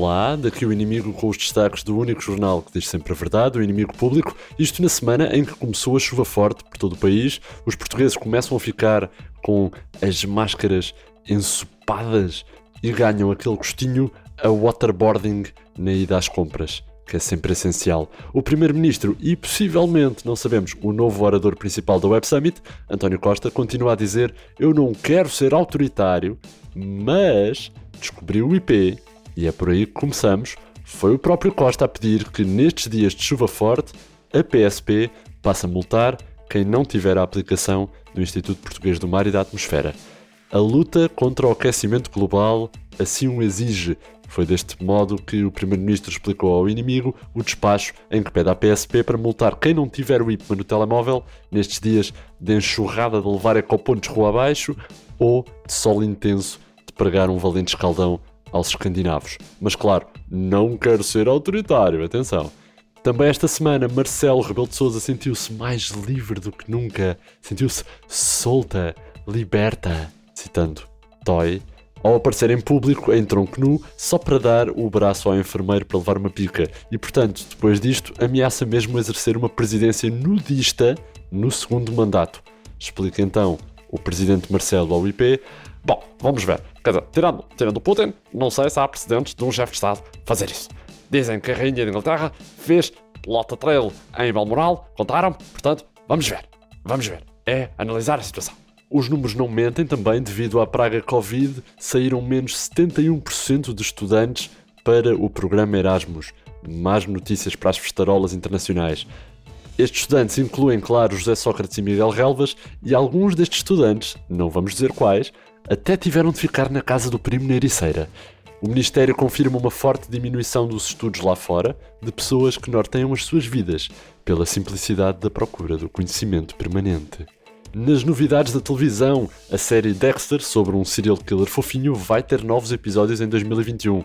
Olá, daqui o inimigo com os destaques do único jornal que diz sempre a verdade, o inimigo público. Isto na semana em que começou a chuva forte por todo o país, os portugueses começam a ficar com as máscaras ensopadas e ganham aquele gostinho a waterboarding na ida às compras, que é sempre essencial. O primeiro-ministro e possivelmente, não sabemos, o novo orador principal da Web Summit, António Costa, continua a dizer: "Eu não quero ser autoritário, mas descobriu o IP e é por aí que começamos. Foi o próprio Costa a pedir que nestes dias de chuva forte a PSP passe a multar quem não tiver a aplicação do Instituto Português do Mar e da Atmosfera. A luta contra o aquecimento global assim o exige. Foi deste modo que o Primeiro-Ministro explicou ao inimigo o despacho em que pede à PSP para multar quem não tiver o IPMA no telemóvel nestes dias de enxurrada de levar ecopontos rua abaixo ou de sol intenso de pregar um valente escaldão aos escandinavos. Mas claro, não quero ser autoritário, atenção. Também esta semana, Marcelo Rebelo de Sousa sentiu-se mais livre do que nunca. Sentiu-se solta, liberta, citando Toy, ao aparecer em público em tronco nu, só para dar o braço ao enfermeiro para levar uma pica. E portanto, depois disto, ameaça mesmo exercer uma presidência nudista no segundo mandato. Explica então o presidente Marcelo ao IP. Bom, vamos ver. Quer dizer, tirando, tirando Putin, não sei se há precedentes de um chefe de Estado fazer isso. Dizem que a Rainha de Inglaterra fez Lota Trail em Balmoral, contaram, portanto, vamos ver. Vamos ver. É analisar a situação. Os números não mentem também, devido à praga Covid, saíram menos 71% de estudantes para o programa Erasmus. Más notícias para as festarolas internacionais. Estes estudantes incluem, claro, José Sócrates e Miguel Relvas, e alguns destes estudantes, não vamos dizer quais, até tiveram de ficar na casa do primo na Ericeira. O Ministério confirma uma forte diminuição dos estudos lá fora de pessoas que norteiam as suas vidas pela simplicidade da procura do conhecimento permanente. Nas novidades da televisão, a série Dexter, sobre um serial killer fofinho, vai ter novos episódios em 2021.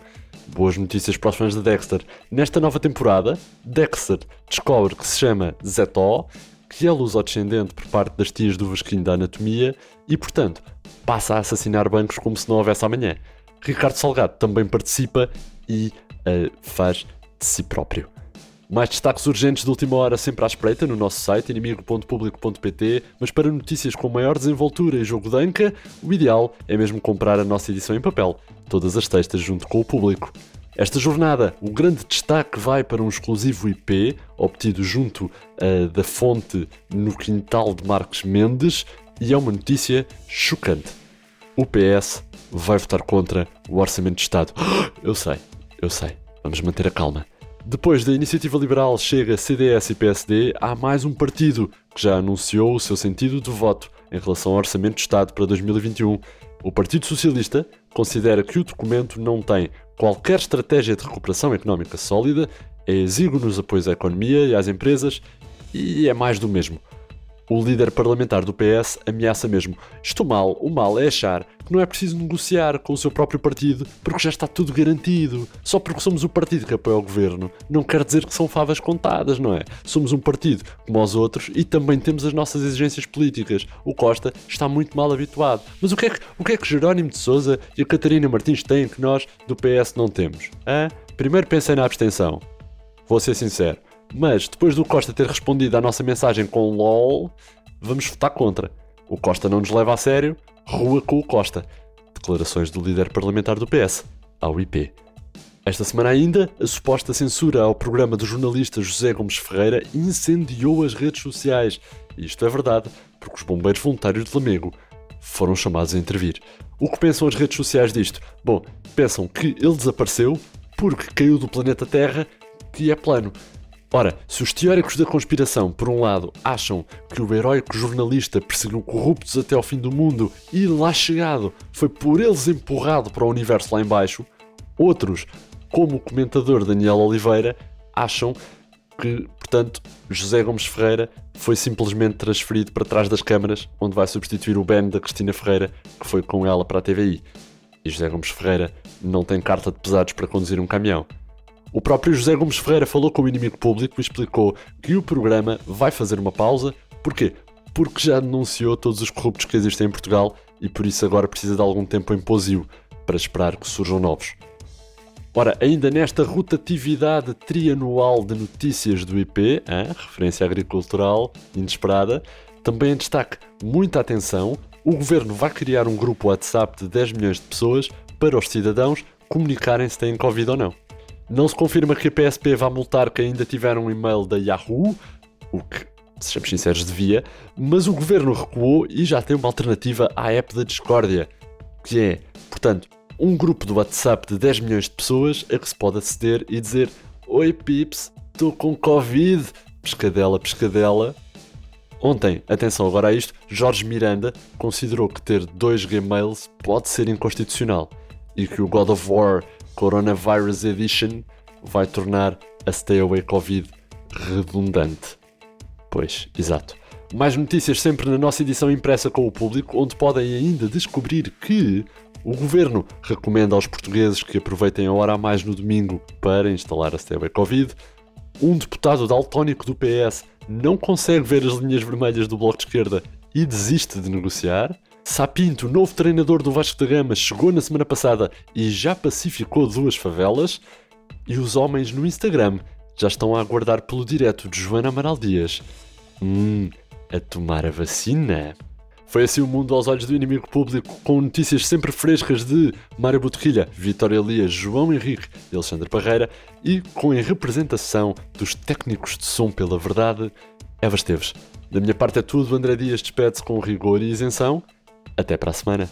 Boas notícias para os fãs de Dexter. Nesta nova temporada, Dexter descobre que se chama Zetó, que é luso-descendente por parte das tias do Vasquinho da Anatomia e, portanto, passa a assassinar bancos como se não houvesse amanhã. Ricardo Salgado também participa e uh, faz de si próprio. Mais destaques urgentes de última hora sempre à espreita no nosso site inimigo.público.pt, mas para notícias com maior desenvoltura e jogo de anca, o ideal é mesmo comprar a nossa edição em papel, todas as textas junto com o público. Esta jornada, o grande destaque vai para um exclusivo IP obtido junto uh, da fonte no quintal de Marcos Mendes e é uma notícia chocante. O PS vai votar contra o Orçamento de Estado. Eu sei, eu sei. Vamos manter a calma. Depois da Iniciativa Liberal chega CDS e PSD, há mais um partido que já anunciou o seu sentido de voto em relação ao Orçamento de Estado para 2021. O Partido Socialista considera que o documento não tem qualquer estratégia de recuperação económica sólida, é exíguo nos apoios à economia e às empresas e é mais do mesmo. O líder parlamentar do PS ameaça mesmo: Estou mal, o mal é achar que não é preciso negociar com o seu próprio partido porque já está tudo garantido. Só porque somos o partido que apoia o governo não quer dizer que são favas contadas, não é? Somos um partido como os outros e também temos as nossas exigências políticas. O Costa está muito mal habituado. Mas o que é que, o que, é que Jerónimo de Souza e a Catarina Martins têm que nós do PS não temos? Hã? Primeiro pensei na abstenção. Vou ser sincero. Mas depois do Costa ter respondido à nossa mensagem com LOL, vamos votar contra. O Costa não nos leva a sério, rua com o Costa. Declarações do líder parlamentar do PS, ao IP. Esta semana ainda, a suposta censura ao programa do jornalista José Gomes Ferreira incendiou as redes sociais. E isto é verdade, porque os bombeiros voluntários de Lamego foram chamados a intervir. O que pensam as redes sociais disto? Bom, pensam que ele desapareceu porque caiu do planeta Terra, que é plano. Ora, se os teóricos da conspiração, por um lado, acham que o heróico jornalista perseguiu corruptos até ao fim do mundo e, lá chegado, foi por eles empurrado para o universo lá embaixo, outros, como o comentador Daniel Oliveira, acham que, portanto, José Gomes Ferreira foi simplesmente transferido para trás das câmaras, onde vai substituir o Ben da Cristina Ferreira, que foi com ela para a TVI. E José Gomes Ferreira não tem carta de pesados para conduzir um caminhão. O próprio José Gomes Ferreira falou com o inimigo público e explicou que o programa vai fazer uma pausa. Porquê? Porque já denunciou todos os corruptos que existem em Portugal e por isso agora precisa de algum tempo em posio para esperar que surjam novos. Ora, ainda nesta rotatividade trianual de notícias do IP, hein, referência agricultural inesperada, também em destaque, muita atenção, o governo vai criar um grupo WhatsApp de 10 milhões de pessoas para os cidadãos comunicarem se têm Covid ou não. Não se confirma que a PSP vá multar quem ainda tiver um e-mail da Yahoo, o que, sejamos sinceros, devia, mas o governo recuou e já tem uma alternativa à app da Discordia, que é, portanto, um grupo do WhatsApp de 10 milhões de pessoas a que se pode aceder e dizer Oi pips, estou com Covid, pescadela, pescadela. Ontem, atenção agora a isto, Jorge Miranda considerou que ter dois Gmails pode ser inconstitucional e que o God of War Coronavirus Edition vai tornar a Stay Away Covid redundante. Pois, exato. Mais notícias sempre na nossa edição impressa com o público, onde podem ainda descobrir que o governo recomenda aos portugueses que aproveitem a hora a mais no domingo para instalar a Stay Covid. Um deputado daltónico do PS não consegue ver as linhas vermelhas do Bloco de Esquerda e desiste de negociar. Sapinto, novo treinador do Vasco da Gama, chegou na semana passada e já pacificou duas favelas. E os homens no Instagram já estão a aguardar pelo direto de Joana Amaral Dias. Hum, a tomar a vacina. Foi assim o mundo aos olhos do inimigo público, com notícias sempre frescas de Mário Botorrilha, Vitória Elias, João Henrique e Alexandre Parreira e com a representação dos técnicos de som pela verdade, Eva Esteves. Da minha parte é tudo, André Dias despede-se com rigor e isenção. Até para a semana.